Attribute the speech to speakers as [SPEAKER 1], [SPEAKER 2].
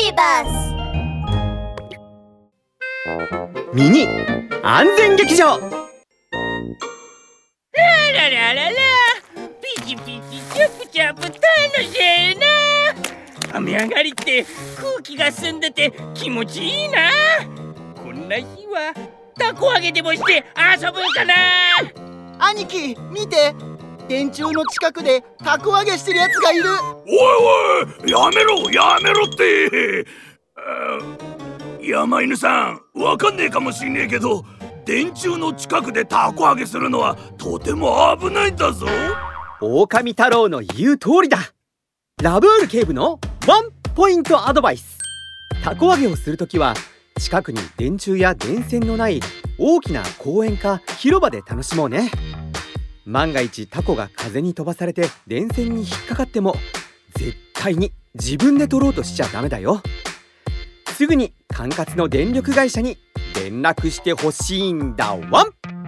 [SPEAKER 1] ビバ
[SPEAKER 2] スミニ安全劇場。ラ
[SPEAKER 3] ララララ。ピチピチチャプチャプ楽しいな。雨上がりって空気が澄んでて気持ちいいな。こんな日はたこ揚げでもして遊ぶんかな。
[SPEAKER 4] 兄貴見て電柱の近くでたこ揚げしてるやつがいる。
[SPEAKER 5] おいおいやめろやめろって。山犬さんわかんねえかもしんねえけど電柱の近くでたこ揚げするのはとても危ないんだぞ。
[SPEAKER 2] 狼太郎の言う通りだ。ラブール警部のワンポイントアドバイス。たこ揚げをするときは近くに電柱や電線のない大きな公園か広場で楽しもうね万が一タコが風に飛ばされて電線に引っかかっても絶対に自分で取ろうとしちゃダメだよ。すぐに管轄の電力会社に連絡してほしいんだワン。